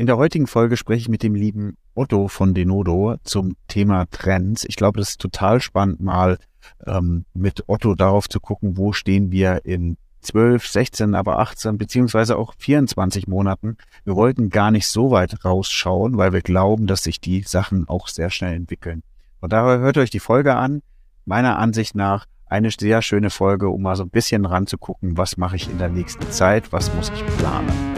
In der heutigen Folge spreche ich mit dem lieben Otto von Denodo zum Thema Trends. Ich glaube, das ist total spannend, mal ähm, mit Otto darauf zu gucken, wo stehen wir in 12, 16, aber 18 beziehungsweise auch 24 Monaten. Wir wollten gar nicht so weit rausschauen, weil wir glauben, dass sich die Sachen auch sehr schnell entwickeln. Von daher hört euch die Folge an. Meiner Ansicht nach eine sehr schöne Folge, um mal so ein bisschen ranzugucken, was mache ich in der nächsten Zeit, was muss ich planen.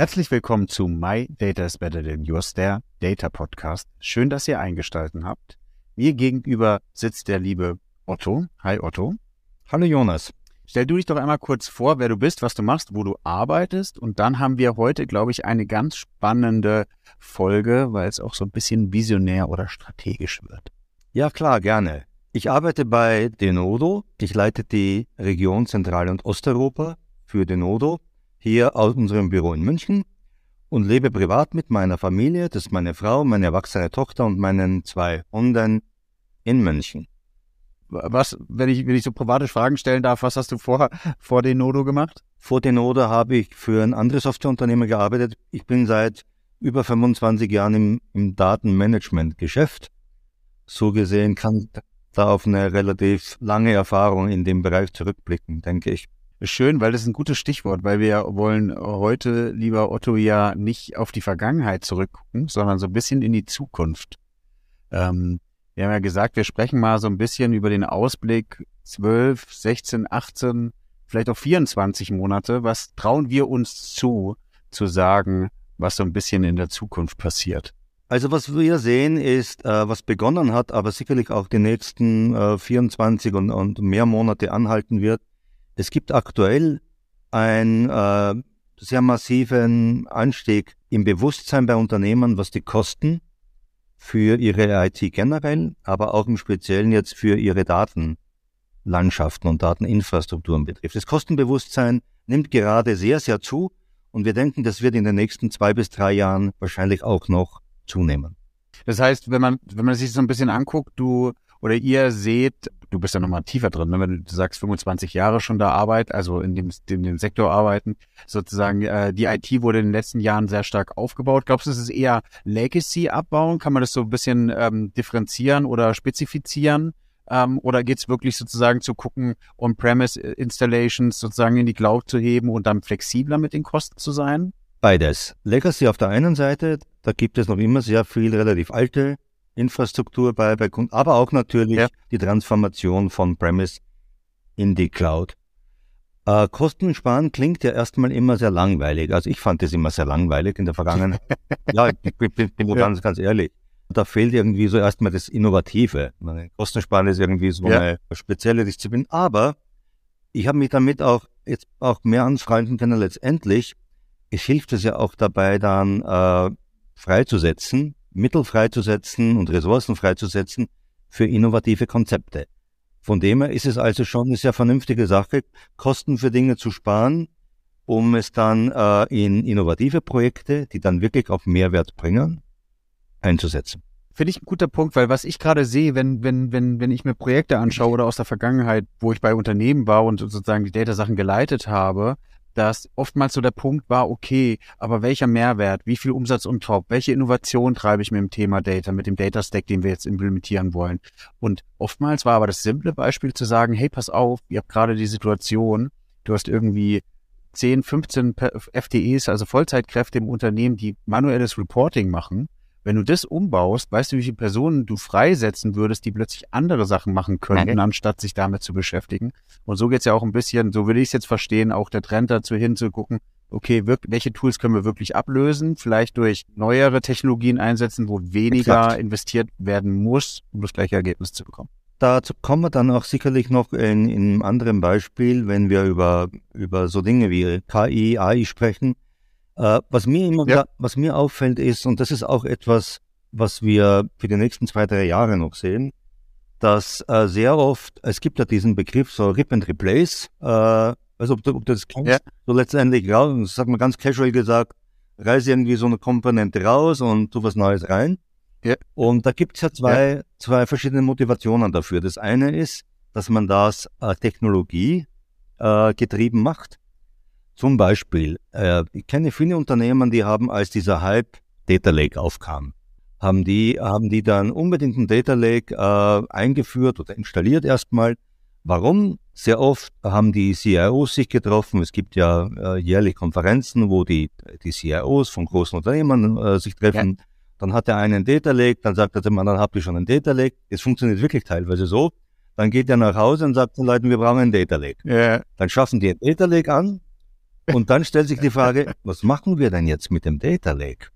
Herzlich willkommen zu My Data is Better Than Yours, der Data Podcast. Schön, dass ihr eingestalten habt. Mir gegenüber sitzt der liebe Otto. Hi Otto. Hallo Jonas. Stell du dich doch einmal kurz vor, wer du bist, was du machst, wo du arbeitest. Und dann haben wir heute, glaube ich, eine ganz spannende Folge, weil es auch so ein bisschen visionär oder strategisch wird. Ja, klar, gerne. Ich arbeite bei Denodo. Ich leite die Region Zentral- und Osteuropa für Denodo hier aus unserem Büro in München und lebe privat mit meiner Familie, das ist meine Frau, meine erwachsene Tochter und meinen zwei Hunden in München was, wenn ich, wenn ich so privatisch Fragen stellen darf, was hast du vor, vor Denodo gemacht? Vor Denodo habe ich für ein anderes Softwareunternehmen gearbeitet. Ich bin seit über 25 Jahren im, im Datenmanagement-Geschäft. So gesehen kann da auf eine relativ lange Erfahrung in dem Bereich zurückblicken, denke ich. Schön, weil das ist ein gutes Stichwort, weil wir wollen heute, lieber Otto, ja nicht auf die Vergangenheit zurückgucken, sondern so ein bisschen in die Zukunft. Ähm, wir haben ja gesagt, wir sprechen mal so ein bisschen über den Ausblick 12, 16, 18, vielleicht auch 24 Monate. Was trauen wir uns zu, zu sagen, was so ein bisschen in der Zukunft passiert? Also was wir sehen ist, äh, was begonnen hat, aber sicherlich auch die nächsten äh, 24 und, und, mehr Monate anhalten wird. Es gibt aktuell einen äh, sehr massiven Anstieg im Bewusstsein bei Unternehmen, was die Kosten für ihre IT generell, aber auch im Speziellen jetzt für ihre Datenlandschaften und Dateninfrastrukturen betrifft. Das Kostenbewusstsein nimmt gerade sehr, sehr zu und wir denken, das wird in den nächsten zwei bis drei Jahren wahrscheinlich auch noch zunehmen. Das heißt, wenn man, wenn man sich so ein bisschen anguckt, du oder ihr seht, du bist ja nochmal tiefer drin, ne? wenn du sagst 25 Jahre schon da Arbeit, also in dem, in dem Sektor arbeiten, sozusagen äh, die IT wurde in den letzten Jahren sehr stark aufgebaut. Glaubst du, es ist eher Legacy abbauen? Kann man das so ein bisschen ähm, differenzieren oder spezifizieren? Ähm, oder geht's wirklich sozusagen zu gucken, On-Premise-Installations sozusagen in die Cloud zu heben und dann flexibler mit den Kosten zu sein? Beides. Legacy auf der einen Seite, da gibt es noch immer sehr viel relativ alte Infrastruktur bei, bei Kunden, aber auch natürlich ja. die Transformation von Premise in die Cloud. Äh, Kosten sparen klingt ja erstmal immer sehr langweilig. Also ich fand das immer sehr langweilig in der Vergangenheit. ja, ich bin, bin, bin ja. ganz, ganz ehrlich. Da fehlt irgendwie so erstmal das Innovative. Kostensparen ist irgendwie so ja. eine spezielle Disziplin. Aber ich habe mich damit auch jetzt auch mehr anfreunden können letztendlich. Es hilft es ja auch dabei, dann äh, freizusetzen, Mittel freizusetzen und Ressourcen freizusetzen für innovative Konzepte. Von dem her ist es also schon eine sehr vernünftige Sache, Kosten für Dinge zu sparen, um es dann äh, in innovative Projekte, die dann wirklich auch Mehrwert bringen, einzusetzen. Finde ich ein guter Punkt, weil was ich gerade sehe, wenn, wenn, wenn, wenn ich mir Projekte anschaue oder aus der Vergangenheit, wo ich bei Unternehmen war und sozusagen die Data-Sachen geleitet habe, dass oftmals so der Punkt war, okay, aber welcher Mehrwert, wie viel Umsatz und top, welche Innovation treibe ich mit dem Thema Data, mit dem Data Stack, den wir jetzt implementieren wollen. Und oftmals war aber das simple Beispiel zu sagen, hey, pass auf, ihr habt gerade die Situation, du hast irgendwie 10, 15 FTEs, also Vollzeitkräfte im Unternehmen, die manuelles Reporting machen wenn du das umbaust, weißt du, wie viele Personen du freisetzen würdest, die plötzlich andere Sachen machen könnten, okay. anstatt sich damit zu beschäftigen. Und so geht's ja auch ein bisschen, so würde ich es jetzt verstehen, auch der Trend dazu hinzugucken, okay, welche Tools können wir wirklich ablösen, vielleicht durch neuere Technologien einsetzen, wo weniger Exakt. investiert werden muss, um das gleiche Ergebnis zu bekommen. Dazu kommen wir dann auch sicherlich noch in, in einem anderen Beispiel, wenn wir über, über so Dinge wie KI, AI sprechen Äh, was mir immer, ja. was mir auffällt ist, und das ist auch etwas, was wir für die nächsten zwei, drei Jahre noch sehen, dass äh, sehr oft, es gibt ja diesen Begriff so Rip and Replace, äh, also ob du, ob du das kennst, ja. so letztendlich raus, das sagt man ganz casual gesagt, reiße irgendwie so eine Komponente raus und tu was Neues rein. Ja. Und da gibt es ja zwei, ja. zwei verschiedene Motivationen dafür. Das eine ist, dass man das äh, Technologie äh, getrieben macht. Zum Beispiel, äh, ich kenne viele Unternehmen, die haben, als dieser Hype Data Lake aufkam, haben die, haben die dann unbedingt ein Data Lake äh, eingeführt oder installiert erstmal. Warum? Sehr oft haben die CIOs sich getroffen. Es gibt ja äh, jährlich Konferenzen, wo die, die CIOs von großen Unternehmen äh, sich treffen. Ja. Dann hat er einen Data Lake, dann sagt er dem anderen, habt ihr schon einen Data Lake? Es funktioniert wirklich teilweise so. Dann geht er nach Hause und sagt den Leuten, wir brauchen einen Data Lake. Ja. Dann schaffen die einen Data Lake an und dann stellt sich die Frage, was machen wir denn jetzt mit dem Data Lake?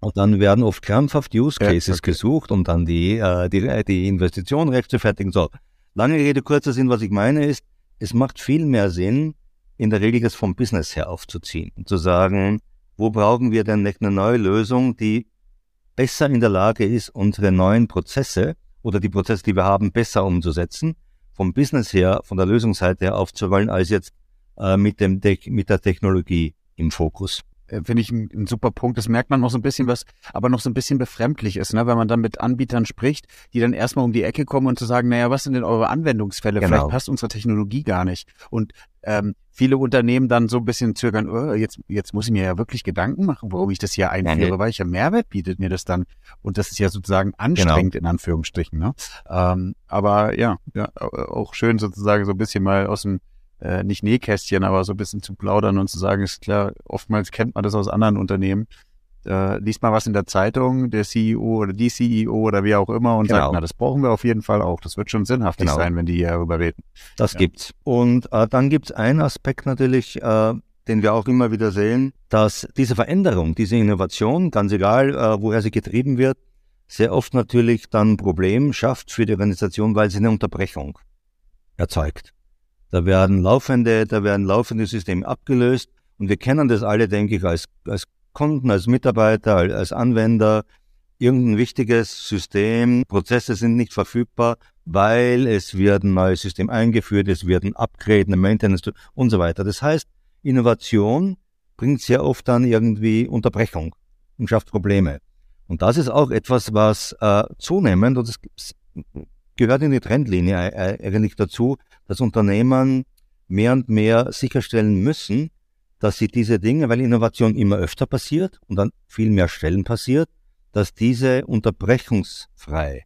Und dann werden oft krampfhaft Use Cases ja, okay. gesucht, um dann die, äh, die, die Investition rechtfertigen. So, lange Rede, kurzer Sinn, was ich meine ist, es macht viel mehr Sinn, in der Regel das vom Business her aufzuziehen und zu sagen, wo brauchen wir denn eine neue Lösung, die besser in der Lage ist, unsere neuen Prozesse oder die Prozesse, die wir haben, besser umzusetzen, vom Business her, von der Lösungsseite her aufzuwollen, als jetzt äh, mit, dem mit der Technologie im Fokus. Äh, finde ich ein, ein, super Punkt. Das merkt man noch so ein bisschen, was aber noch so ein bisschen befremdlich ist, ne? wenn man dann mit Anbietern spricht, die dann erstmal um die Ecke kommen und zu sagen, naja, was sind denn eure Anwendungsfälle? Genau. Vielleicht passt unsere Technologie gar nicht. Und ähm, viele Unternehmen dann so ein bisschen zögern, oh, jetzt, jetzt muss ich mir ja wirklich Gedanken machen, warum ich das hier einführe, weil welcher Mehrwert bietet mir das dann? Und das ist ja sozusagen anstrengend genau. in Anführungsstrichen. Ne? Ähm, aber ja, ja, auch schön sozusagen so ein bisschen mal aus dem äh, nicht Nähkästchen, aber so ein bisschen zu plaudern und zu sagen, ist klar, oftmals kennt man das aus anderen Unternehmen. Äh, liest mal was in der Zeitung, der CEO oder die CEO oder wie auch immer und genau. sagt, na, das brauchen wir auf jeden Fall auch. Das wird schon sinnhaftig genau. sein, wenn die hier darüber reden. Das ja. gibt's. Und äh, dann gibt's einen Aspekt natürlich, äh, den wir auch immer wieder sehen, dass diese Veränderung, diese Innovation, ganz egal, äh, woher sie getrieben wird, sehr oft natürlich dann ein Problem schafft für die Organisation, weil sie eine Unterbrechung erzeugt. Da werden laufende, da werden laufende Systeme abgelöst. Und wir kennen das alle, denke ich, als, als Kunden, als Mitarbeiter, als Anwender. Irgendein wichtiges System, Prozesse sind nicht verfügbar, weil es wird ein neues System eingeführt, es wird ein Upgrade, eine Maintenance und so weiter. Das heißt, Innovation bringt sehr oft dann irgendwie Unterbrechung und schafft Probleme. Und das ist auch etwas, was äh, zunehmend, und das gehört in die Trendlinie eigentlich dazu, dass Unternehmen mehr und mehr sicherstellen müssen, dass sie diese Dinge, weil Innovation immer öfter passiert und an viel mehr Stellen passiert, dass diese unterbrechungsfrei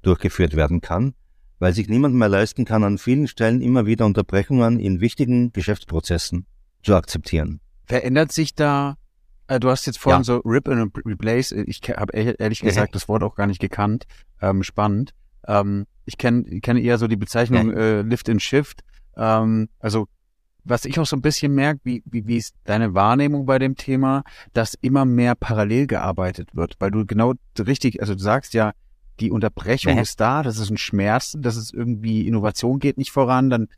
durchgeführt werden kann, weil sich niemand mehr leisten kann, an vielen Stellen immer wieder Unterbrechungen in wichtigen Geschäftsprozessen zu akzeptieren. Verändert sich da, äh, du hast jetzt vorhin ja. so Rip and Replace, ich habe ehrlich gesagt das Wort auch gar nicht gekannt, ähm, spannend. Ähm, ich kenne ich kenn eher so die Bezeichnung äh, Lift and Shift. Ähm, also was ich auch so ein bisschen merke, wie, wie, wie ist deine Wahrnehmung bei dem Thema, dass immer mehr parallel gearbeitet wird, weil du genau richtig, also du sagst ja, die Unterbrechung ja. ist da, das ist ein Schmerz, das ist irgendwie Innovation geht nicht voran, dann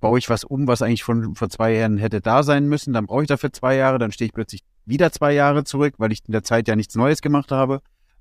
baue ich was um, was eigentlich von vor zwei Jahren hätte da sein müssen, dann brauche ich dafür zwei Jahre, dann stehe ich plötzlich wieder zwei Jahre zurück, weil ich in der Zeit ja nichts Neues gemacht habe.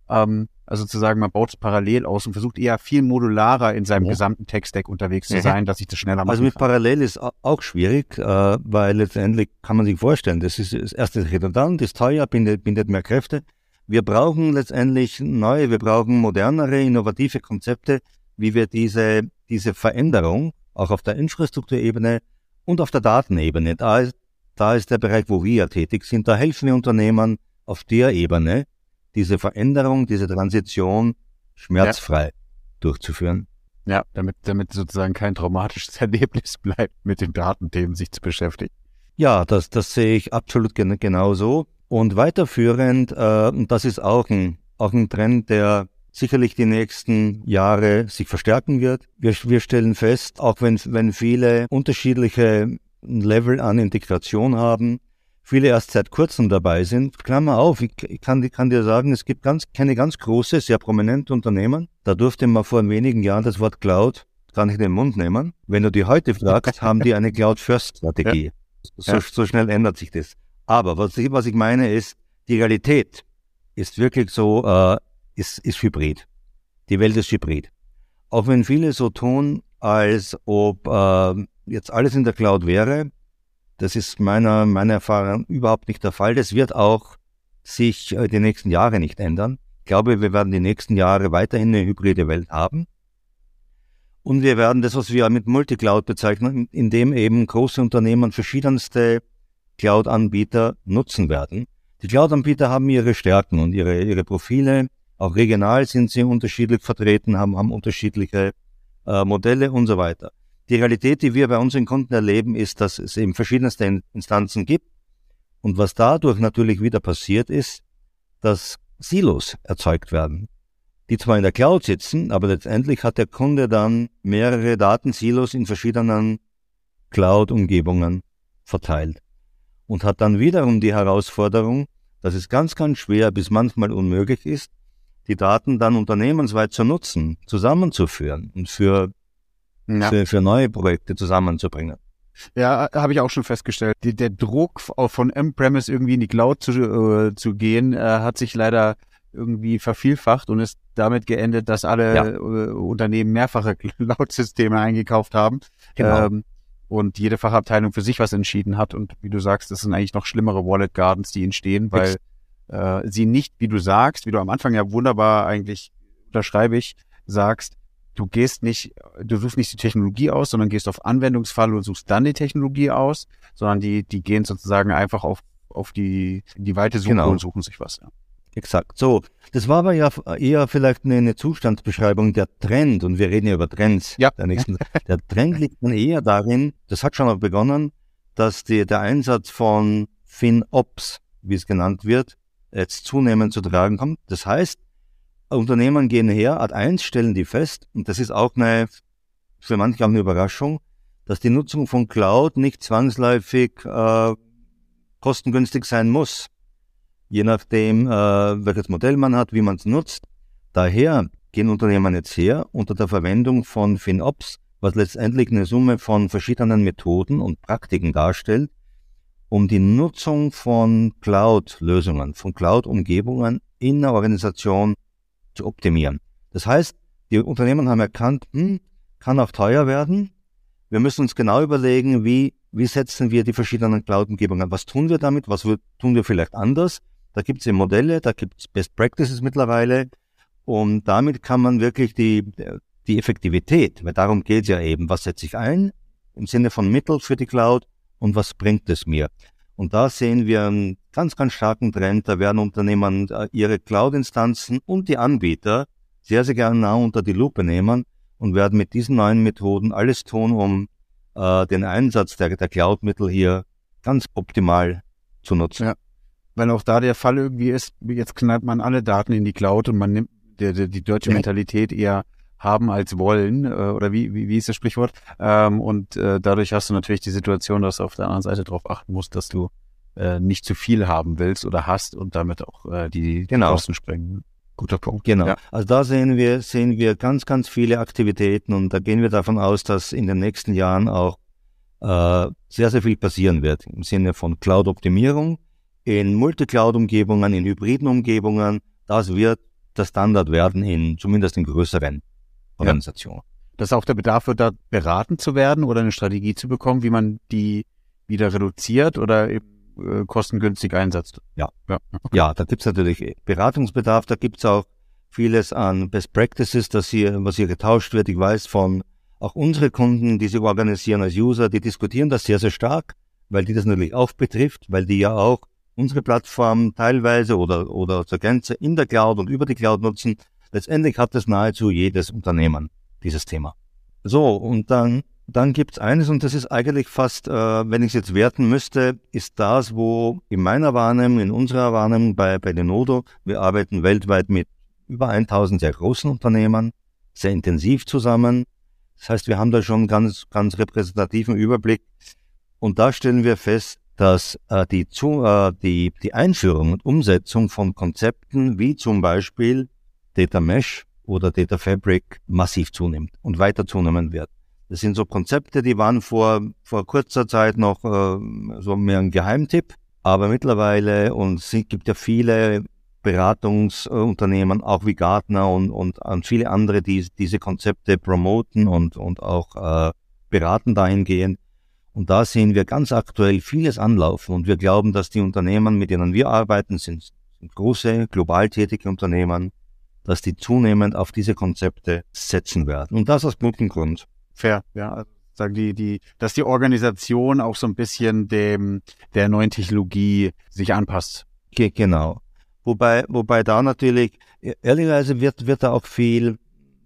Ähm, also zu sagen, man baut es parallel aus und versucht eher viel modularer in seinem ja. gesamten Tech-Stack unterwegs zu sein, dass ich das schneller mache. Also mit parallel ist auch schwierig, äh, weil letztendlich kann man sich vorstellen, das ist das erste redundant, ist teuer, bindet, bindet mehr Kräfte. Wir brauchen letztendlich neue, wir brauchen modernere, innovative Konzepte, wie wir diese, diese Veränderung auch auf der Infrastrukturebene und auf der Datenebene, da ist, da ist der Bereich, wo wir tätig sind, da helfen wir Unternehmern auf der Ebene, diese Veränderung, diese Transition schmerzfrei ja. durchzuführen. Ja, damit, damit sozusagen kein traumatisches Erlebnis bleibt, mit den Datenthemen sich zu beschäftigen. Ja, das, das sehe ich absolut gen genauso. Und weiterführend, äh, das ist auch ein, auch ein Trend, der sicherlich die nächsten Jahre sich verstärken wird. Wir, wir stellen fest, auch wenn, wenn viele unterschiedliche Level an Integration haben, viele erst seit kurzem dabei sind. Klammer auf, ich, ich kann, ich kann dir sagen, es gibt ganz, keine ganz große, sehr prominente Unternehmen. Da durfte man vor wenigen Jahren das Wort Cloud gar nicht in den Mund nehmen. Wenn du die heute fragst, haben die eine Cloud-First-Strategie. Ja. So, so, schnell ändert sich das. Aber was ich, was ich meine ist, die Realität ist wirklich so, äh, ist, ist hybrid. Die Welt ist hybrid. Auch wenn viele so tun, als ob äh, jetzt alles in der Cloud wäre, das ist meiner, meiner Erfahrung überhaupt nicht der Fall. Das wird auch sich äh, die nächsten Jahre nicht ändern. Ich glaube, wir werden die nächsten Jahre weiterhin eine hybride Welt haben. Und wir werden das, was wir mit Multicloud bezeichnen, in dem eben große Unternehmen verschiedenste Cloud-Anbieter nutzen werden. Die Cloud-Anbieter haben ihre Stärken und ihre, ihre Profile. Auch regional sind sie unterschiedlich vertreten, haben, haben unterschiedliche äh, Modelle und so weiter. Die Realität, die wir bei unseren Kunden erleben, ist, dass es eben verschiedenste Instanzen gibt. Und was dadurch natürlich wieder passiert ist, dass Silos erzeugt werden, die zwar in der Cloud sitzen, aber letztendlich hat der Kunde dann mehrere Datensilos in verschiedenen Cloud-Umgebungen verteilt und hat dann wiederum die Herausforderung, dass es ganz, ganz schwer bis manchmal unmöglich ist, die Daten dann unternehmensweit zu nutzen, zusammenzuführen und für, ja. für, für neue Projekte zusammenzubringen. Ja, habe ich auch schon festgestellt. Die, der Druck von M-Premise irgendwie in die Cloud zu, äh, zu gehen, äh, hat sich leider irgendwie vervielfacht und ist damit geendet, dass alle ja. äh, Unternehmen mehrfache Cloud-Systeme eingekauft haben. Genau. Ähm, und jede Fachabteilung für sich was entschieden hat. Und wie du sagst, das sind eigentlich noch schlimmere Wallet Gardens, die entstehen, weil äh, sie nicht, wie du sagst, wie du am Anfang ja wunderbar eigentlich unterschreibe ich, sagst, du gehst nicht, du suchst nicht die Technologie aus, sondern gehst auf Anwendungsfall und suchst dann die Technologie aus, sondern die, die gehen sozusagen einfach auf, auf die, die weite Suche genau. und suchen sich was. Ja. Exakt. So, das war aber ja eher vielleicht eine, eine Zustandsbeschreibung der Trend und wir reden ja über Trends. Ja. Der, nächsten, der Trend liegt dann eher darin, das hat schon mal begonnen, dass die, der Einsatz von FinOps, wie es genannt wird, jetzt zunehmend zu tragen kommt. Das heißt, Unternehmen gehen her, Art 1 stellen die fest, und das ist auch eine, für manche auch eine Überraschung, dass die Nutzung von Cloud nicht zwangsläufig äh, kostengünstig sein muss, je nachdem, äh, welches Modell man hat, wie man es nutzt. Daher gehen Unternehmen jetzt her unter der Verwendung von FinOps, was letztendlich eine Summe von verschiedenen Methoden und Praktiken darstellt, um die Nutzung von Cloud-Lösungen, von Cloud-Umgebungen in der Organisation zu optimieren. Das heißt, die Unternehmen haben erkannt, hm, kann auch teuer werden. Wir müssen uns genau überlegen, wie, wie setzen wir die verschiedenen Cloud-Umgebungen Was tun wir damit? Was tun wir vielleicht anders? Da gibt es Modelle, da gibt es Best Practices mittlerweile. Und damit kann man wirklich die, die Effektivität, weil darum geht es ja eben, was setze ich ein im Sinne von Mittel für die Cloud und was bringt es mir? Und da sehen wir einen ganz, ganz starken Trend. Da werden Unternehmen äh, ihre Cloud-Instanzen und die Anbieter sehr, sehr gerne nah unter die Lupe nehmen und werden mit diesen neuen Methoden alles tun, um äh, den Einsatz der, der Cloud-Mittel hier ganz optimal zu nutzen. Ja, weil auch da der Fall irgendwie ist, jetzt knallt man alle Daten in die Cloud und man nimmt der, der, die deutsche Mentalität eher haben als wollen, äh, oder wie, wie, wie ist das Sprichwort? Ähm, und äh, dadurch hast du natürlich die Situation, dass du auf der anderen Seite darauf achten musst, dass du äh, nicht zu viel haben willst oder hast und damit auch äh, die, genau. Kosten sprengen. Guter Punkt. Genau. Ja. Also da sehen wir, sehen wir ganz, ganz viele Aktivitäten und da gehen wir davon aus, dass in den nächsten Jahren auch äh, sehr, sehr viel passieren wird im Sinne von Cloud-Optimierung in Multicloud-Umgebungen, in hybriden Umgebungen. Das wird der Standard werden in zumindest in größeren Organisation. Ja. Dass auch der Bedarf wird, da beraten zu werden oder eine Strategie zu bekommen, wie man die wieder reduziert oder eben äh, kostengünstig einsetzt. Ja, ja, ja da gibt's natürlich Beratungsbedarf, da gibt's auch vieles an Best Practices, dass hier, was hier getauscht wird. Ich weiß von auch unsere Kunden, die sich organisieren als User, die diskutieren das sehr, sehr stark, weil die das natürlich auch betrifft, weil die ja auch unsere Plattform teilweise oder, oder zur Grenze in der Cloud und über die Cloud nutzen. Letztendlich hat es nahezu jedes Unternehmen, dieses Thema. So, und dann, dann gibt's eines, und das ist eigentlich fast, äh, wenn ich es jetzt werten müsste, ist das, wo in meiner Wahrnehmung, in unserer Wahrnehmung bei, bei Denodo, wir arbeiten weltweit mit über 1000 sehr großen Unternehmen, sehr intensiv zusammen. Das heißt, wir haben da schon ganz, ganz repräsentativen Überblick. Und da stellen wir fest, dass äh, die, zu, äh, die, die Einführung und Umsetzung von Konzepten wie zum Beispiel Data Mesh oder Data Fabric massiv zunimmt und weiter zunehmen wird. Das sind so Konzepte, die waren vor, vor kurzer Zeit noch äh, so mehr ein Geheimtipp. Aber mittlerweile, und es gibt ja viele Beratungsunternehmen, auch wie Gartner und, und, viele andere, die diese Konzepte promoten und, und auch äh, beraten dahingehend. Und da sehen wir ganz aktuell vieles anlaufen und wir glauben, dass die Unternehmen, mit denen wir arbeiten, sind, sind große, global tätige Unternehmen, dass die zunehmend auf diese Konzepte setzen werden. Und das aus gutem Grund. Fair, ja. Sagen die, die, dass die Organisation auch so ein bisschen dem der neuen Technologie sich anpasst. Ge genau. Wobei, wobei da natürlich, e, ehrlicherweise wird, wird da auch viel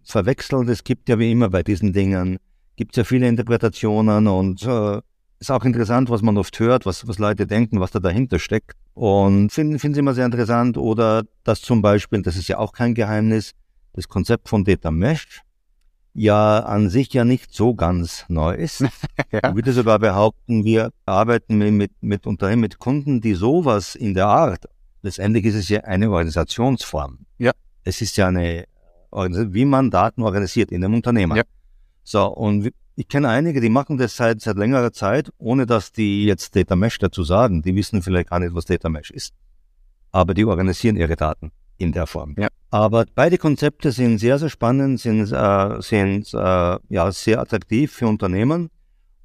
verwechselt. Es gibt ja wie immer bei diesen Dingen, gibt es ja viele Interpretationen und äh, ist auch interessant, was man oft hört, was, was Leute denken, was da dahinter steckt. Und finden finden sie immer sehr interessant. Oder dass zum Beispiel, das ist ja auch kein Geheimnis, das Konzept von Data Mesh ja an sich ja nicht so ganz neu ist. ja. Ich würde sogar behaupten, wir arbeiten mit, mit, mit Unternehmen, mit Kunden, die sowas in der Art letztendlich ist es ja eine Organisationsform. Ja. Es ist ja eine, wie man Daten organisiert in einem Unternehmen. Ja. So, und ich kenne einige, die machen das seit, seit längerer Zeit, ohne dass die jetzt Data Mesh dazu sagen. Die wissen vielleicht gar nicht, was Data Mesh ist. Aber die organisieren ihre Daten in der Form. Ja. Aber beide Konzepte sind sehr, sehr spannend, sind, äh, sind äh, ja, sehr attraktiv für Unternehmen.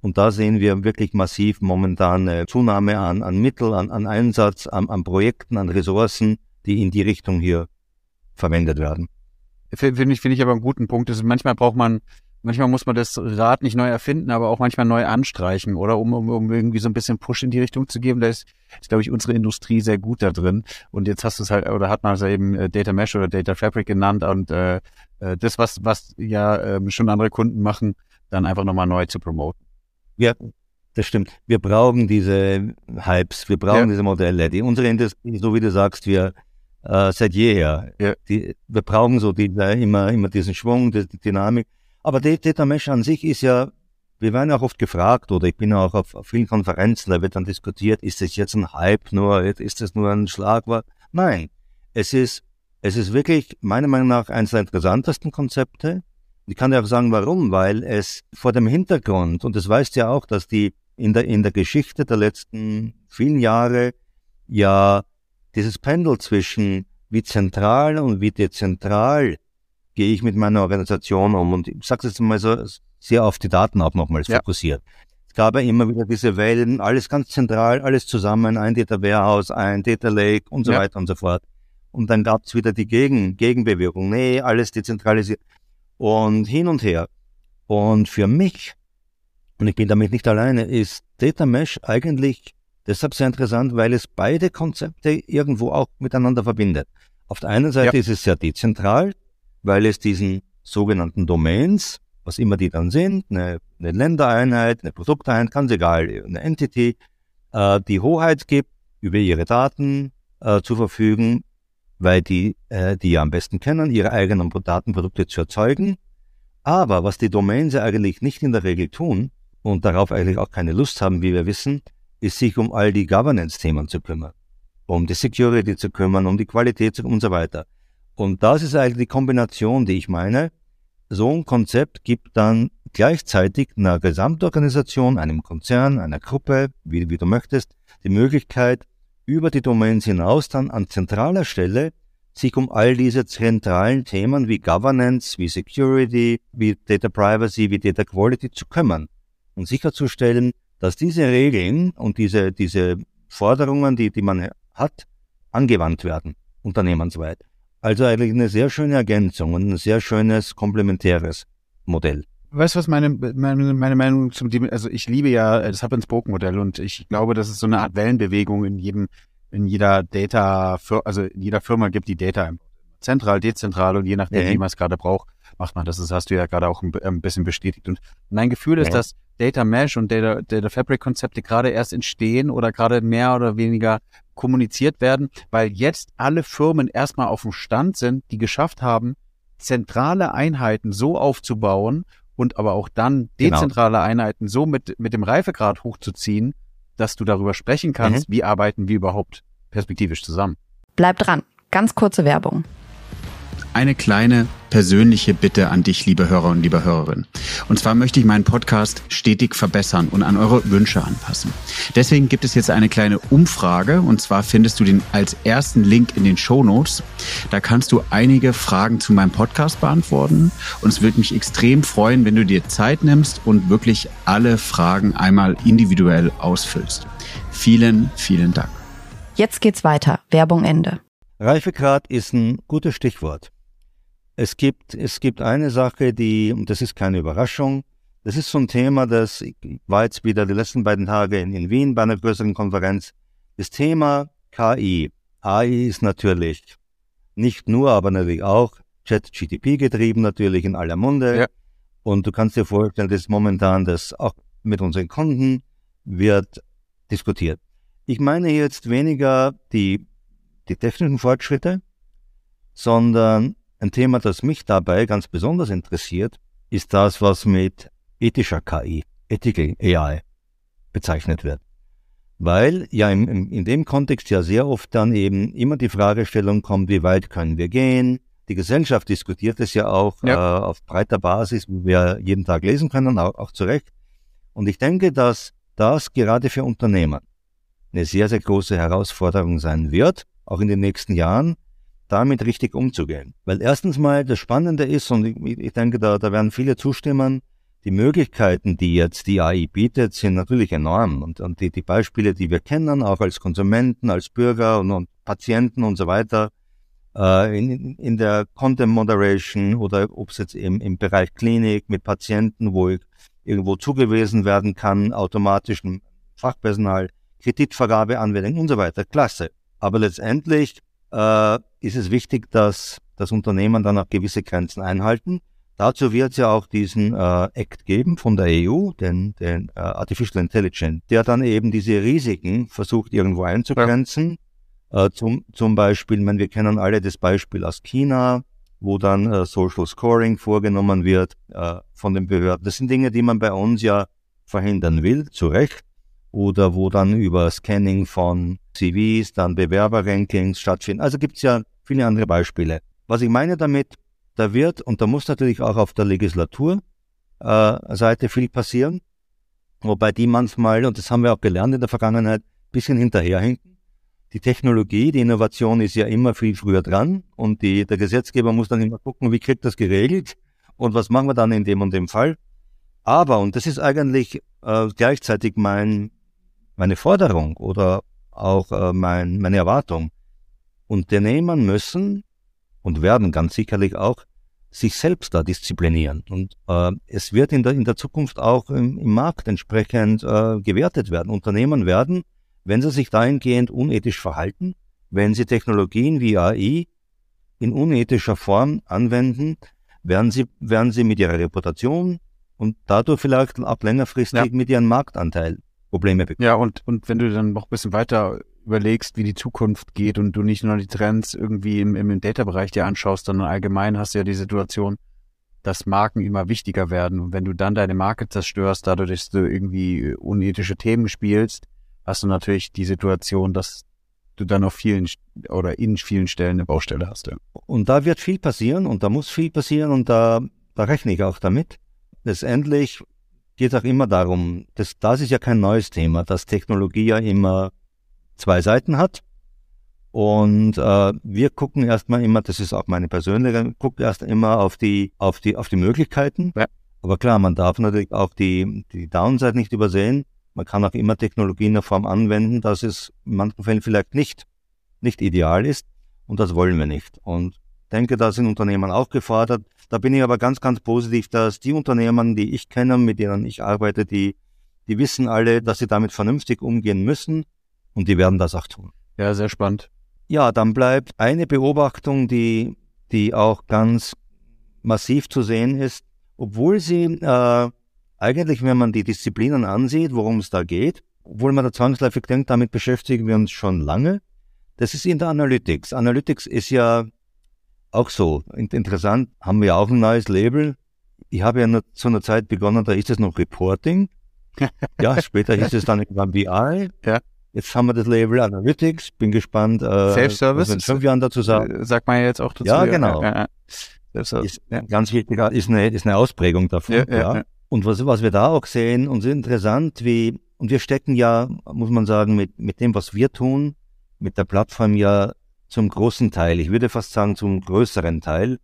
Und da sehen wir wirklich massiv momentan eine Zunahme an, an Mittel, an, an Einsatz, an, an Projekten, an Ressourcen, die in die Richtung hier verwendet werden. Finde ich, finde ich aber einen guten Punkt. Also manchmal braucht man, manchmal muss man das Rad nicht neu erfinden, aber auch manchmal neu anstreichen, oder? Um, um, um irgendwie so ein bisschen Push in die Richtung zu geben. Da ist, ist, glaube ich, unsere Industrie sehr gut da drin. Und jetzt hast du es halt, oder hat man es eben äh, Data Mesh oder Data Fabric genannt und äh, äh das, was, was ja äh, schon andere Kunden machen, dann einfach nochmal neu zu promoten. Ja, das stimmt. Wir brauchen diese Hypes, wir brauchen ja. diese Modelle. Die unsere Industrie, so wie du sagst, wir äh, seit jeher. Ja. Die, wir brauchen so die, immer, immer diesen Schwung, die, die Dynamik. Aber Data Mesh an sich ist ja, wir werden auch oft gefragt, oder ich bin auch auf, auf vielen Konferenzen, da wird dann diskutiert, ist das jetzt ein Hype nur, ist das nur ein Schlagwort? Nein. Es ist, es ist wirklich meiner Meinung nach eines der interessantesten Konzepte. Ich kann dir auch sagen, warum, weil es vor dem Hintergrund, und das weißt ja auch, dass die in der, in der Geschichte der letzten vielen Jahre ja dieses Pendel zwischen wie zentral und wie dezentral gehe ich mit meiner Organisation um. Und ich sage jetzt mal so, sehr auf die Daten auch nochmals ja. fokussiert. Es gab ja immer wieder diese Wellen, alles ganz zentral, alles zusammen, ein Data Warehouse, ein Data Lake und so ja. weiter und so fort. Und dann gab es wieder die Gegen Gegenbewegung. Nee, alles dezentralisiert und hin und her. Und für mich, und ich bin damit nicht alleine, ist Data Mesh eigentlich deshalb sehr interessant, weil es beide Konzepte irgendwo auch miteinander verbindet. Auf der einen Seite ja. ist es sehr dezentral, weil es diesen sogenannten Domains, was immer die dann sind, eine, eine Ländereinheit, eine Produkteinheit, ganz egal, eine Entity, äh, die Hoheit gibt, über ihre Daten äh, zu verfügen, weil die, äh, die ja am besten kennen, ihre eigenen Datenprodukte zu erzeugen. Aber was die Domains eigentlich nicht in der Regel tun und darauf eigentlich auch keine Lust haben, wie wir wissen, ist sich um all die Governance-Themen zu kümmern, um die Security zu kümmern, um die Qualität und so weiter. Und das ist eigentlich die Kombination, die ich meine. So ein Konzept gibt dann gleichzeitig einer Gesamtorganisation, einem Konzern, einer Gruppe, wie, wie du möchtest, die Möglichkeit, über die Domains hinaus dann an zentraler Stelle sich um all diese zentralen Themen wie Governance, wie Security, wie Data Privacy, wie Data Quality zu kümmern und sicherzustellen, dass diese Regeln und diese, diese Forderungen, die, die man hat, angewandt werden, unternehmensweit. Also eigentlich eine sehr schöne Ergänzung und ein sehr schönes komplementäres Modell. Weißt du, was meine, meine, meine Meinung zum, also ich liebe ja das Hub and Spoke Modell und ich glaube, dass es so eine Art Wellenbewegung in jedem, in jeder Data, also in jeder Firma gibt, die Data zentral, dezentral und je nachdem, wie man es gerade braucht, macht man das. Das hast du ja gerade auch ein, bisschen bestätigt. Und mein Gefühl ist, dass Data Mesh und Data, Data Fabric Konzepte gerade erst entstehen oder gerade mehr oder weniger kommuniziert werden, weil jetzt alle Firmen erstmal auf dem Stand sind, die geschafft haben, zentrale Einheiten so aufzubauen und aber auch dann genau. dezentrale genau. Einheiten so mit, mit dem Reifegrad hochzuziehen, dass du darüber sprechen kannst, mhm. wie arbeiten wir überhaupt perspektivisch zusammen. Bleib dran. Ganz kurze Werbung. Eine kleine persönliche Bitte an dich, liebe Hörer und liebe Hörerinnen. Und zwar möchte ich meinen Podcast stetig verbessern und an eure Wünsche anpassen. Deswegen gibt es jetzt eine kleine Umfrage und zwar findest du den als ersten Link in den Show Notes. Da kannst du einige Fragen zu meinem Podcast beantworten und es würde mich extrem freuen, wenn du dir Zeit nimmst und wirklich alle Fragen einmal individuell ausfüllst. Vielen, vielen Dank. Jetzt geht's weiter. Werbung Ende. Reifegrad ist ein gutes Stichwort. Es gibt, es gibt eine Sache, die, und das ist keine Überraschung, das ist so ein Thema, das ich war jetzt wieder die letzten beiden Tage in, in Wien bei einer größeren Konferenz. Das Thema KI. AI ist natürlich nicht nur, aber natürlich auch Chat-GTP getrieben, natürlich in aller Munde. Ja. Und du kannst dir vorstellen, dass momentan das auch mit unseren Kunden wird diskutiert. Ich meine jetzt weniger die, die technischen Fortschritte, sondern ein Thema, das mich dabei ganz besonders interessiert, ist das, was mit ethischer KI, Ethical AI bezeichnet wird. Weil ja in, in dem Kontext ja sehr oft dann eben immer die Fragestellung kommt, wie weit können wir gehen? Die Gesellschaft diskutiert es ja auch ja. Äh, auf breiter Basis, wie wir jeden Tag lesen können, auch, auch zu Recht. Und ich denke, dass das gerade für Unternehmen eine sehr, sehr große Herausforderung sein wird, auch in den nächsten Jahren, damit richtig umzugehen. Weil erstens mal das Spannende ist, und ich, ich denke, da, da werden viele zustimmen, die Möglichkeiten, die jetzt die AI bietet, sind natürlich enorm. Und, und die, die Beispiele, die wir kennen, auch als Konsumenten, als Bürger und, und Patienten und so weiter, äh, in, in der Content Moderation oder ob es jetzt im, im Bereich Klinik mit Patienten, wo ich irgendwo zugewiesen werden kann, automatischen Fachpersonal, Kreditvergabe, Anwendung und so weiter. Klasse. Aber letztendlich äh, ist es wichtig, dass das Unternehmen dann auch gewisse Grenzen einhalten. Dazu wird es ja auch diesen äh, Act geben von der EU, den, den äh, Artificial Intelligence, der dann eben diese Risiken versucht irgendwo einzugrenzen. Ja. Äh, zum, zum Beispiel, wenn wir kennen alle das Beispiel aus China, wo dann äh, Social Scoring vorgenommen wird äh, von den Behörden. Das sind Dinge, die man bei uns ja verhindern will, zu Recht oder wo dann über Scanning von CVs dann Bewerberrankings stattfinden. Also gibt es ja viele andere Beispiele. Was ich meine damit, da wird, und da muss natürlich auch auf der Legislaturseite äh, viel passieren, wobei die manchmal, und das haben wir auch gelernt in der Vergangenheit, bisschen hinterherhinken. Die Technologie, die Innovation ist ja immer viel früher dran und die, der Gesetzgeber muss dann immer gucken, wie kriegt das geregelt und was machen wir dann in dem und dem Fall. Aber, und das ist eigentlich äh, gleichzeitig mein, meine Forderung oder auch äh, mein, meine Erwartung. Unternehmen müssen und werden ganz sicherlich auch sich selbst da disziplinieren. Und äh, es wird in der, in der Zukunft auch im, im Markt entsprechend äh, gewertet werden. Unternehmen werden, wenn sie sich dahingehend unethisch verhalten, wenn sie Technologien wie AI in unethischer Form anwenden, werden sie, werden sie mit ihrer Reputation und dadurch vielleicht auch längerfristig ja. mit ihrem Marktanteil Probleme bekommen. Ja, und, und wenn du dann noch ein bisschen weiter überlegst, wie die Zukunft geht und du nicht nur die Trends irgendwie im, im Data-Bereich dir anschaust, sondern allgemein hast du ja die Situation, dass Marken immer wichtiger werden. Und wenn du dann deine Marke zerstörst, dadurch, dass du irgendwie unethische Themen spielst, hast du natürlich die Situation, dass du dann auf vielen oder in vielen Stellen eine Baustelle hast. Ja. Und da wird viel passieren und da muss viel passieren und da, da rechne ich auch damit. Letztendlich geht es auch immer darum, dass, das ist ja kein neues Thema, dass Technologie ja immer zwei Seiten hat. Und äh, wir gucken erstmal immer, das ist auch meine persönliche, guckt erst immer auf die, auf die, auf die Möglichkeiten. Ja. Aber klar, man darf natürlich auch die, die Downside nicht übersehen. Man kann auch immer Technologie in der Form anwenden, dass es in manchen Fällen vielleicht nicht, nicht ideal ist. Und das wollen wir nicht. Und denke, da sind Unternehmen auch gefordert. Da bin ich aber ganz, ganz positiv, dass die Unternehmen, die ich kenne, mit denen ich arbeite, die, die wissen alle, dass sie damit vernünftig umgehen müssen und die werden das auch tun. Ja, sehr spannend. Ja, dann bleibt eine Beobachtung, die, die auch ganz massiv zu sehen ist, obwohl sie äh, eigentlich, wenn man die Disziplinen ansieht, worum es da geht, obwohl man da zwangsläufig denkt, damit beschäftigen wir uns schon lange, das ist in der Analytics. Analytics ist ja auch so. Interessant, haben wir auch ein neues Label. Ich habe ja zu einer Zeit begonnen, da ist es noch Reporting. ja, später hieß es dann irgendwann BI. Ja. Jetzt haben wir das Label Analytics. Bin gespannt, äh, was wir in fünf Jahren dazu sagen. Äh, sagt man ja jetzt auch dazu. Ja, genau. Ja, ja. Ist ja. ganz wichtig, ist eine, ist eine Ausprägung davon. Ja. Und was, was wir da auch sehen, und es ist interessant, wie, und wir stecken ja, muss man sagen, mit, mit dem, was wir tun, mit der Plattform ja zum großen Teil, ich würde fast sagen zum größeren Teil,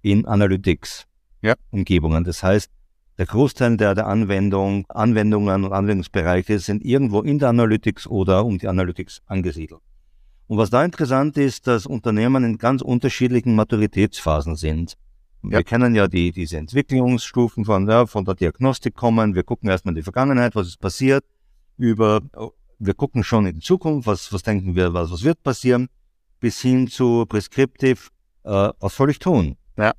in Analytics-Umgebungen. Das heißt, der Großteil der, der Anwendung, Anwendungen und Anwendungsbereiche sind irgendwo in der Analytics oder um die Analytics angesiedelt. Und was da interessant ist, dass Unternehmen in ganz unterschiedlichen Maturitätsphasen sind. Ja. Wir kennen ja die, diese Entwicklungsstufen von, ja, von der Diagnostik kommen. Wir gucken erstmal in die Vergangenheit, was ist passiert, über, wir gucken schon in die Zukunft, was, was denken wir, was, was wird passieren, bis hin zu prescriptive, äh, was soll ich tun? Ja.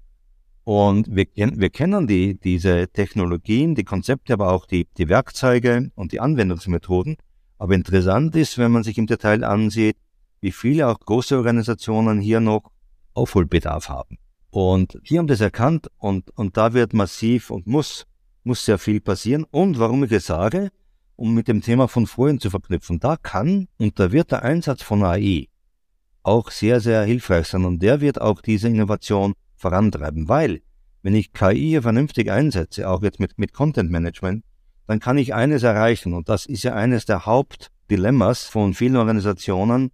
Und wir, wir kennen die, diese Technologien, die Konzepte, aber auch die, die Werkzeuge und die Anwendungsmethoden. Aber interessant ist, wenn man sich im Detail ansieht, wie viele auch große Organisationen hier noch Aufholbedarf haben. Und die haben das erkannt und, und da wird massiv und muss, muss sehr viel passieren. Und warum ich es sage, um mit dem Thema von vorhin zu verknüpfen, da kann und da wird der Einsatz von AI auch sehr, sehr hilfreich sein und der wird auch diese Innovation vorantreiben, weil wenn ich KI vernünftig einsetze, auch jetzt mit, mit Content Management, dann kann ich eines erreichen und das ist ja eines der Hauptdilemmas von vielen Organisationen,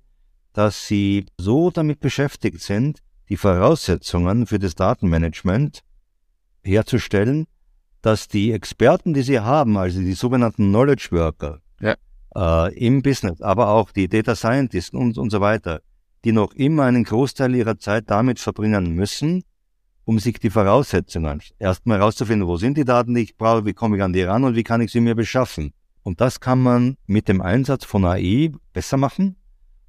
dass sie so damit beschäftigt sind, die Voraussetzungen für das Datenmanagement herzustellen, dass die Experten, die sie haben, also die sogenannten Knowledge Worker ja. äh, im Business, aber auch die Data Scientists und, und so weiter, die noch immer einen Großteil ihrer Zeit damit verbringen müssen, um sich die Voraussetzungen erstmal herauszufinden, wo sind die Daten, die ich brauche, wie komme ich an die ran und wie kann ich sie mir beschaffen. Und das kann man mit dem Einsatz von AI besser machen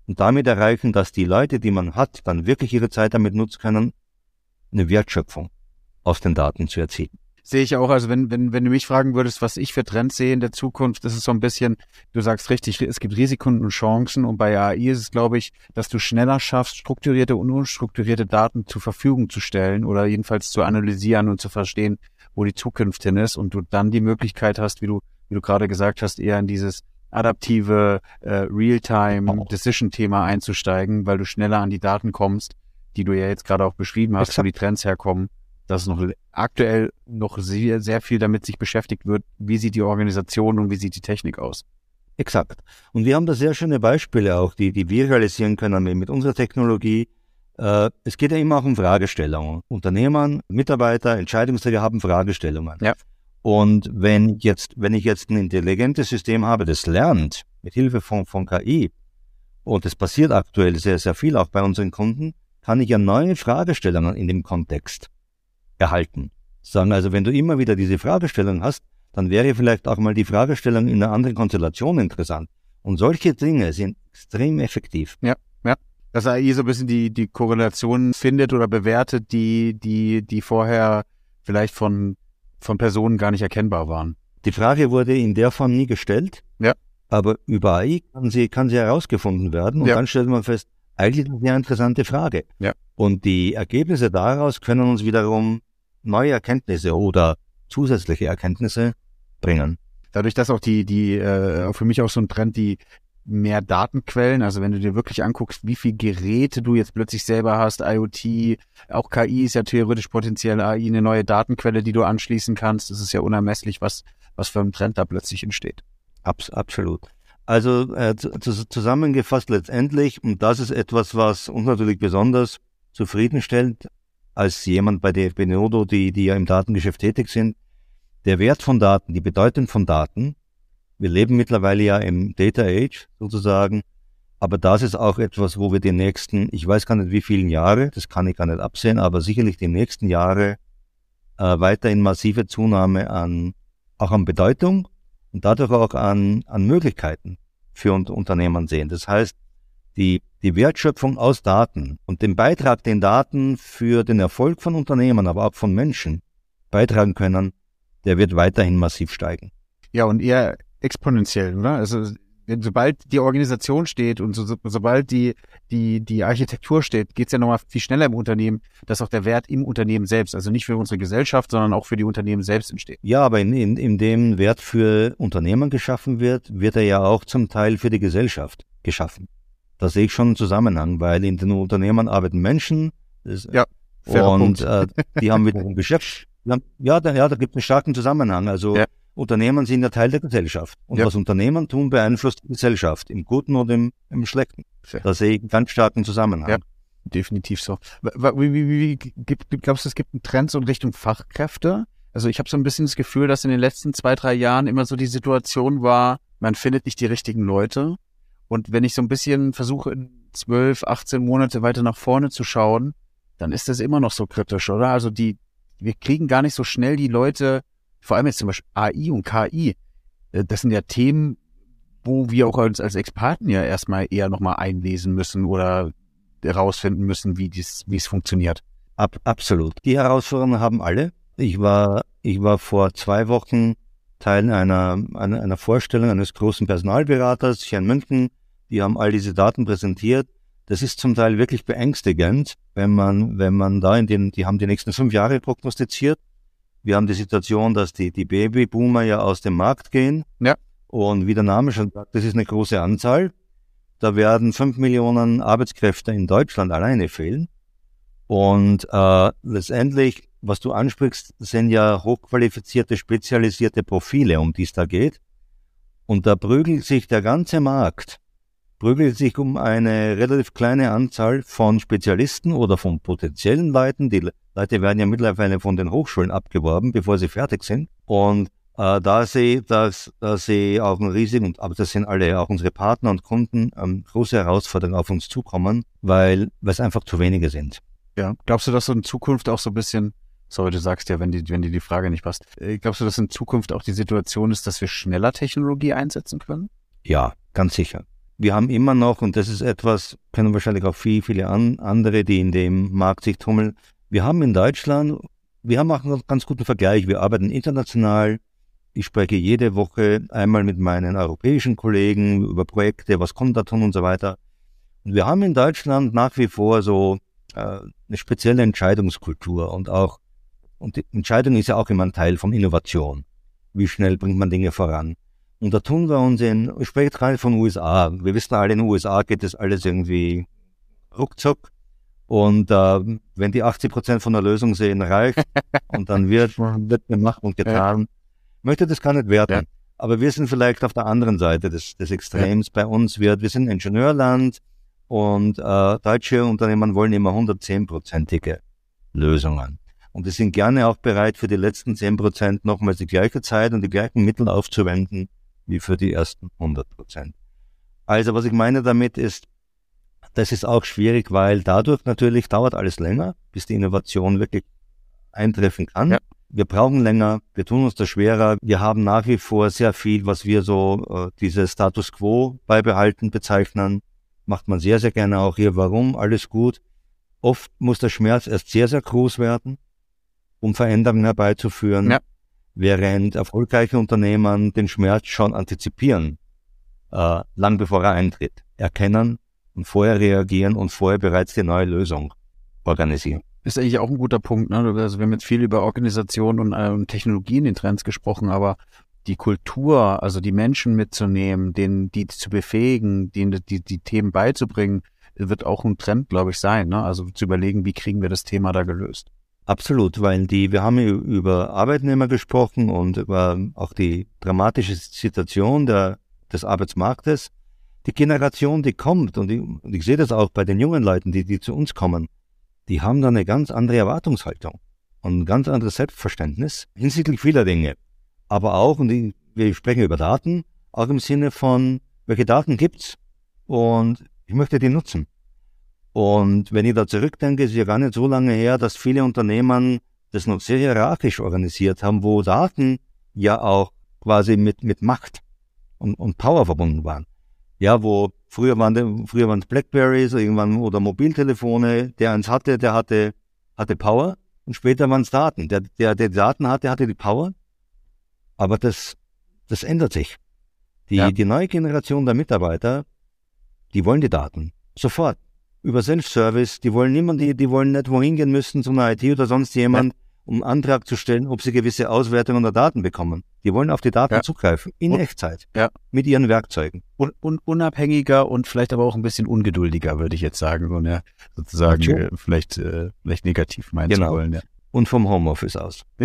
und damit erreichen, dass die Leute, die man hat, dann wirklich ihre Zeit damit nutzen können, eine Wertschöpfung aus den Daten zu erzielen. Sehe ich auch, also wenn, wenn, wenn du mich fragen würdest, was ich für Trends sehe in der Zukunft, das ist so ein bisschen, du sagst richtig, es gibt Risiken und Chancen und bei AI ist es, glaube ich, dass du schneller schaffst, strukturierte und unstrukturierte Daten zur Verfügung zu stellen oder jedenfalls zu analysieren und zu verstehen, wo die Zukunft hin ist und du dann die Möglichkeit hast, wie du, wie du gerade gesagt hast, eher in dieses adaptive äh, Real-Time-Decision-Thema einzusteigen, weil du schneller an die Daten kommst, die du ja jetzt gerade auch beschrieben hast, wo die Trends herkommen, dass noch aktuell noch sehr, sehr viel damit sich beschäftigt wird, wie sieht die Organisation und wie sieht die Technik aus. Exakt. Und wir haben da sehr schöne Beispiele auch, die, die wir realisieren können mit unserer Technologie. Äh, es geht ja immer auch um Fragestellungen. Unternehmer, Mitarbeiter, Entscheidungsträger haben Fragestellungen. Ja. Und wenn jetzt, wenn ich jetzt ein intelligentes System habe, das lernt mit Hilfe von, von KI, und es passiert aktuell sehr, sehr viel auch bei unseren Kunden, kann ich ja neue Fragestellungen in dem Kontext erhalten. Sagen also, wenn du immer wieder diese Fragestellung hast, dann wäre vielleicht auch mal die Fragestellung in einer anderen Konstellation interessant. Und solche Dinge sind extrem effektiv. Ja, ja. Dass AI so ein bisschen die, die Korrelation findet oder bewertet, die, die, die vorher vielleicht von von Personen gar nicht erkennbar waren. Die Frage wurde in der Form nie gestellt. Ja. Aber über AI kann sie, kann sie herausgefunden werden. Und ja. dann stellt man fest, eigentlich eine sehr interessante Frage. Ja. Und die Ergebnisse daraus können uns wiederum neue Erkenntnisse oder zusätzliche Erkenntnisse bringen. Dadurch, dass auch die, die, äh, für mich auch so ein Trend, die mehr Datenquellen. Also wenn du dir wirklich anguckst, wie viel Geräte du jetzt plötzlich selber hast, IoT, auch KI ist ja theoretisch potenziell AI, eine neue Datenquelle, die du anschließen kannst. Das ist ja unermesslich, was, was für ein Trend da plötzlich entsteht. Abs absolut. Also äh, zusammengefasst letztendlich, und das ist etwas, was uns natürlich besonders zufriedenstellt, als jemand bei der Benodo, die, die ja im Datengeschäft tätig sind, der Wert von Daten, die Bedeutung von Daten wir leben mittlerweile ja im Data Age sozusagen, aber das ist auch etwas, wo wir die nächsten, ich weiß gar nicht wie vielen Jahre, das kann ich gar nicht absehen, aber sicherlich die nächsten Jahre äh, weiterhin massive Zunahme an, auch an Bedeutung und dadurch auch an, an Möglichkeiten für Unternehmen sehen. Das heißt, die, die Wertschöpfung aus Daten und den Beitrag, den Daten für den Erfolg von Unternehmen, aber auch von Menschen beitragen können, der wird weiterhin massiv steigen. Ja, und ihr exponentiell, oder? Also sobald die Organisation steht und so, so, sobald die, die, die Architektur steht, geht es ja nochmal viel schneller im Unternehmen, dass auch der Wert im Unternehmen selbst, also nicht für unsere Gesellschaft, sondern auch für die Unternehmen selbst entsteht. Ja, aber in, in, in dem Wert für Unternehmen geschaffen wird, wird er ja auch zum Teil für die Gesellschaft geschaffen. Da sehe ich schon einen Zusammenhang, weil in den Unternehmen arbeiten Menschen, es, ja. Und äh, die haben wieder ein Geschäft. Ja, da, ja, da gibt es einen starken Zusammenhang. Also ja. Unternehmen sind ja Teil der Gesellschaft. Und ja. was Unternehmen tun, beeinflusst die Gesellschaft, im Guten oder im, im Schlechten. Da sehe ich einen ganz starken Zusammenhang. Ja, definitiv so. Wie, wie, wie, gibt, glaubst du, es gibt einen Trend so in Richtung Fachkräfte? Also ich habe so ein bisschen das Gefühl, dass in den letzten zwei, drei Jahren immer so die Situation war, man findet nicht die richtigen Leute. Und wenn ich so ein bisschen versuche, in zwölf, 18 Monate weiter nach vorne zu schauen, dann ist das immer noch so kritisch, oder? Also die, wir kriegen gar nicht so schnell die Leute, vor allem jetzt zum Beispiel AI und KI. Äh, das sind ja Themen, wo wir auch uns als Experten ja erstmal eher nochmal einlesen müssen oder herausfinden müssen, wie dies, wie es funktioniert. Ab, absolut. Die Herausforderungen haben alle. Ich war, ich war vor zwei Wochen Teil einer, einer, einer Vorstellung eines großen Personalberaters hier in München. Die haben all diese Daten präsentiert. Das ist zum Teil wirklich beängstigend, wenn man, wenn man da in den, die haben die nächsten fünf Jahre prognostiziert. Wir haben die Situation, dass die, die Babyboomer ja aus dem Markt gehen. Ja. Und wie der Name schon sagt, das ist eine große Anzahl. Da werden fünf Millionen Arbeitskräfte in Deutschland alleine fehlen. Und äh, letztendlich, was du ansprichst, sind ja hochqualifizierte, spezialisierte Profile, um die es da geht. Und da prügelt sich der ganze Markt prügelt sich um eine relativ kleine Anzahl von Spezialisten oder von potenziellen Leuten. Die Leute werden ja mittlerweile von den Hochschulen abgeworben, bevor sie fertig sind. Und äh, da sehe dass, da sehe auch einen riesigen, aber das sind alle auch unsere Partner und Kunden, ähm, große Herausforderungen auf uns zukommen, weil, weil es einfach zu wenige sind. Ja, glaubst du, dass so in Zukunft auch so ein bisschen Sorry, du sagst ja, wenn, die, wenn dir die Frage nicht passt. Äh, glaubst du, dass in Zukunft auch die Situation ist, dass wir schneller Technologie einsetzen können? Ja, ganz sicher wir haben immer noch, und das ist etwas, kennen wahrscheinlich auch viele, viele an, andere, die in dem Markt sich tummeln, wir haben in Deutschland, wir haben auch einen ganz guten Vergleich. Wir arbeiten international. Ich spreche jede Woche einmal mit meinen europäischen Kollegen über Projekte, was kommt da tun und so weiter. Und wir haben in Deutschland nach wie vor so äh, eine spezielle Entscheidungskultur und auch, und die Entscheidung ist ja auch immer ein Teil von Innovation. Wie schnell bringt man Dinge voran? Und da tun wir uns in, ich spreche gerade von USA. Wir wissen alle, in den USA geht das alles irgendwie ruckzuck. Und äh, wenn die 80 Prozent von der Lösung sehen, reicht und dann wird, wird gemacht und getan. Ja. Möchte das gar nicht werten. Ja. Aber wir sind vielleicht auf der anderen Seite des, des Extrems. Ja. Bei uns wird, wir sind Ingenieurland und äh, deutsche Unternehmen wollen immer 110-prozentige Lösungen. Und die sind gerne auch bereit, für die letzten 10 Prozent nochmals die gleiche Zeit und die gleichen Mittel aufzuwenden, wie für die ersten 100 Prozent. Also was ich meine damit ist, das ist auch schwierig, weil dadurch natürlich dauert alles länger, bis die Innovation wirklich eintreffen kann. Ja. Wir brauchen länger, wir tun uns das schwerer. Wir haben nach wie vor sehr viel, was wir so äh, diese Status quo beibehalten bezeichnen. Macht man sehr, sehr gerne auch hier. Warum? Alles gut. Oft muss der Schmerz erst sehr, sehr groß werden, um Veränderungen herbeizuführen. Ja während erfolgreiche Unternehmen den Schmerz schon antizipieren, äh, lang bevor er eintritt, erkennen und vorher reagieren und vorher bereits die neue Lösung organisieren. Ist eigentlich auch ein guter Punkt. Ne? Also wir haben jetzt viel über Organisation und ähm, Technologie in Trends gesprochen, aber die Kultur, also die Menschen mitzunehmen, denen, die zu befähigen, denen die, die Themen beizubringen, wird auch ein Trend, glaube ich, sein. Ne? Also zu überlegen, wie kriegen wir das Thema da gelöst. Absolut, weil die, wir haben über Arbeitnehmer gesprochen und über auch die dramatische Situation der, des Arbeitsmarktes. Die Generation, die kommt, und ich, und ich sehe das auch bei den jungen Leuten, die, die zu uns kommen, die haben da eine ganz andere Erwartungshaltung und ein ganz anderes Selbstverständnis hinsichtlich vieler Dinge. Aber auch, und ich, wir sprechen über Daten, auch im Sinne von, welche Daten gibt's und ich möchte die nutzen. Und wenn ich da zurückdenke, ist ja gar nicht so lange her, dass viele Unternehmen das noch sehr hierarchisch organisiert haben, wo Daten ja auch quasi mit, mit Macht und, und Power verbunden waren. Ja, wo früher waren, früher waren es Blackberries irgendwann oder Mobiltelefone, der eins hatte, der hatte, hatte Power und später waren es Daten. Der, der, der Daten hatte, hatte die Power. Aber das, das ändert sich. Die, ja. die neue Generation der Mitarbeiter, die wollen die Daten. Sofort über Self-Service. Die wollen niemand, die, die wollen nicht wohin gehen müssen zu einer IT oder sonst jemand ja. um Antrag zu stellen, ob sie gewisse Auswertungen der Daten bekommen. Die wollen auf die Daten Ja. zugreifen, in Und- Echtzeit, Ja. mit ihren Werkzeugen. un, un, unabhängiger und vielleicht aber auch ein bisschen ungeduldiger, würde ich jetzt sagen, ohne sozusagen Schon. äh, vielleicht, äh, vielleicht negativ meinen Genau. zu wollen. Ja. Und vom Homeoffice aus.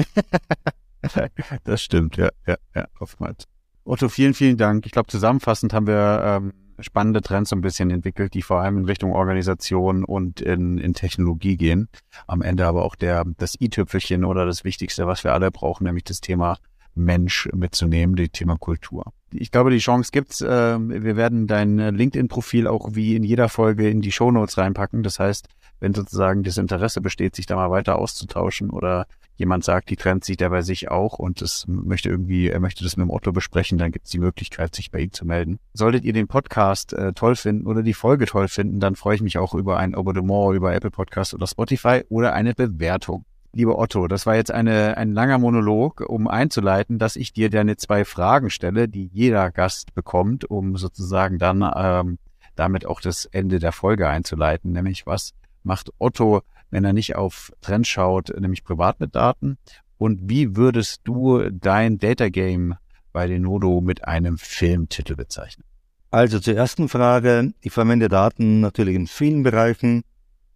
Das stimmt, ja, ja, ja, oftmals. Otto, vielen, vielen Dank. Ich glaube, zusammenfassend haben wir ähm, spannende Trends so ein bisschen entwickelt, die vor allem in Richtung Organisation und in, in Technologie gehen. Am Ende aber auch der das i-Tüpfelchen oder das Wichtigste, was wir alle brauchen, nämlich das Thema Mensch mitzunehmen, das Thema Kultur. Ich glaube, die Chance gibt's. Äh, wir werden dein LinkedIn-Profil auch wie in jeder Folge in die Shownotes reinpacken. Das heißt, wenn sozusagen das Interesse besteht, sich da mal weiter auszutauschen oder jemand sagt, die trennt sich der bei sich auch und es möchte irgendwie, er möchte das mit dem Otto besprechen, dann gibt es die Möglichkeit, sich bei ihm zu melden. Solltet ihr den Podcast äh, toll finden oder die Folge toll finden, dann freue ich mich auch über ein Abonnement über Apple Podcast oder Spotify oder eine Bewertung. Lieber Otto, das war jetzt eine, ein langer Monolog, um einzuleiten, dass ich dir deine zwei Fragen stelle, die jeder Gast bekommt, um sozusagen dann ähm, damit auch das Ende der Folge einzuleiten, nämlich was macht Otto wenn er nicht auf Trends schaut, nämlich privat mit Daten? Und wie würdest du dein Data Game bei Denodo mit einem Filmtitel bezeichnen? Also zur ersten Frage. Ich verwende Daten natürlich in vielen Bereichen,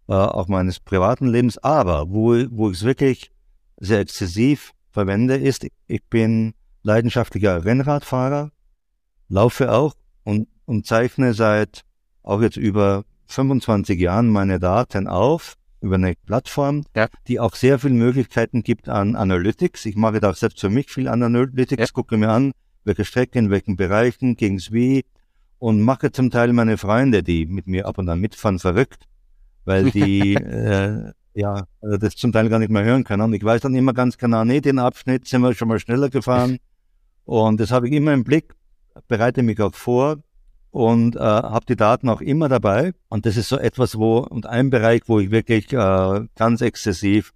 äh, auch meines privaten Lebens, aber wo, wo ich es wirklich sehr exzessiv verwende, ist, ich bin leidenschaftlicher Rennradfahrer, laufe auch und, und zeichne seit auch jetzt über 25 Jahren meine Daten auf über eine Plattform, Ja. die auch sehr viele Möglichkeiten gibt an Analytics. Ich mache da auch selbst für mich viel an Analytics, Ja. gucke mir an, welche Strecke, in welchen Bereichen, gegen's wie und mache zum Teil meine Freunde, die mit mir ab und an mitfahren, verrückt, weil die äh, ja also das zum Teil gar nicht mehr hören können. Und ich weiß dann immer ganz genau, nee, den Abschnitt sind wir schon mal schneller gefahren. Und das habe ich immer im Blick, bereite mich auch vor und äh, habe die Daten auch immer dabei. Und das ist so etwas, wo, und ein Bereich, wo ich wirklich äh, ganz exzessiv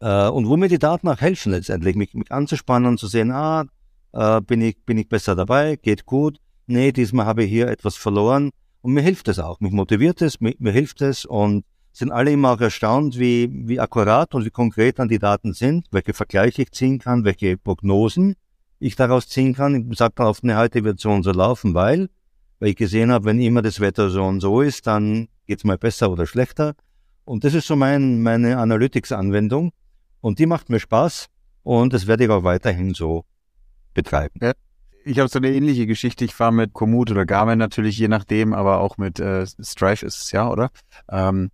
äh, und wo mir die Daten auch helfen letztendlich, mich, mich anzuspannen und zu sehen, ah, äh, bin ich, bin ich besser dabei, geht gut. Nee, diesmal habe ich hier etwas verloren. Und mir hilft es auch, mich motiviert es, mir, mir hilft es und sind alle immer auch erstaunt, wie, wie akkurat und wie konkret dann die Daten sind, welche Vergleiche ich ziehen kann, welche Prognosen ich daraus ziehen kann. Ich sage dann oft, ne, heute wird so und so laufen, weil, weil ich gesehen habe, wenn immer das Wetter so und so ist, dann geht's mal besser oder schlechter. Und das ist so mein, meine Analytics-Anwendung. Und die macht mir Spaß und das werde ich auch weiterhin so betreiben. Ich habe so eine ähnliche Geschichte. Ich fahre mit Komoot oder Garmin natürlich, je nachdem, aber auch mit äh, Strife ist es ja, oder? Ähm,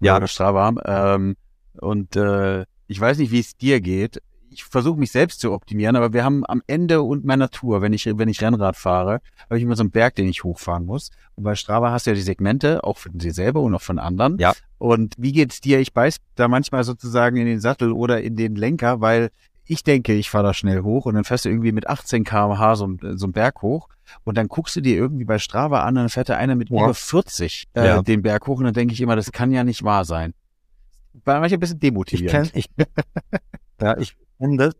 Ja. Oder Strava. Ähm, und äh, ich weiß nicht, wie es dir geht. Ich versuche mich selbst zu optimieren, aber wir haben am Ende und meiner Tour, wenn ich, wenn ich Rennrad fahre, habe ich immer so einen Berg, den ich hochfahren muss. Und bei Strava hast du ja die Segmente, auch von dir selber und auch von anderen. Ja. Und wie geht's dir? Ich beiß da manchmal sozusagen in den Sattel oder in den Lenker, weil ich denke, ich fahre da schnell hoch und dann fährst du irgendwie mit 18 km/h so, einen- so einen Berg hoch und dann guckst du dir irgendwie bei Strava an, dann fährt da einer mit Ja. über 40 äh, Ja. den Berg hoch und dann denke ich immer, das kann ja nicht wahr sein. War manchmal ein bisschen Ich demotivierend. kenn, ich, ja, ich das,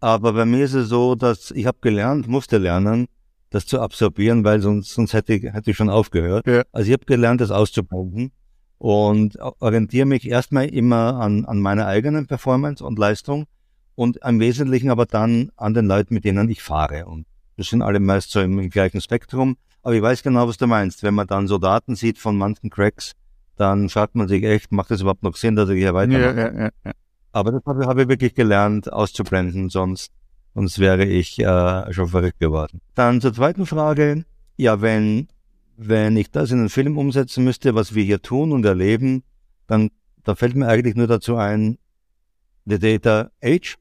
aber bei mir ist es so, dass ich habe gelernt, musste lernen, das zu absorbieren, weil sonst, sonst hätte, ich, hätte ich schon aufgehört. Ja. Also ich habe gelernt, das auszublenden und orientiere mich erstmal immer an, an meiner eigenen Performance und Leistung und im Wesentlichen aber dann an den Leuten, mit denen ich fahre. Und das sind alle meist so im, im gleichen Spektrum. Aber ich weiß genau, was du meinst. Wenn man dann so Daten sieht von manchen Cracks, dann fragt man sich echt, macht das überhaupt noch Sinn, dass ich hier weitermache? ja, ja, ja. Aber das habe ich, habe ich wirklich gelernt auszublenden, sonst, sonst wäre ich äh, schon verrückt geworden. Dann zur zweiten Frage. Ja, wenn, wenn ich das in einen Film umsetzen müsste, was wir hier tun und erleben, dann da fällt mir eigentlich nur dazu ein, The Data Age.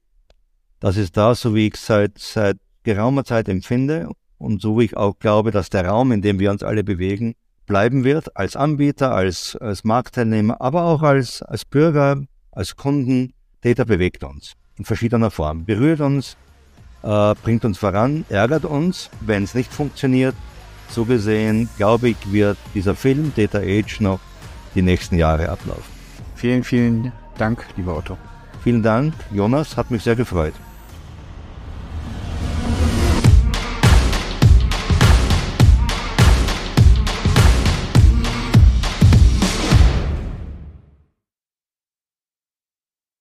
Das ist das, so wie ich es seit, seit geraumer Zeit empfinde und so wie ich auch glaube, dass der Raum, in dem wir uns alle bewegen, bleiben wird, als Anbieter, als, als Marktteilnehmer, aber auch als, als Bürger, als Kunden. Data bewegt uns in verschiedener Form, berührt uns, äh, bringt uns voran, ärgert uns, wenn es nicht funktioniert. So gesehen, glaube ich, wird dieser Film Data Age noch die nächsten Jahre ablaufen. Vielen, vielen Dank, lieber Otto. Vielen Dank, Jonas, hat mich sehr gefreut.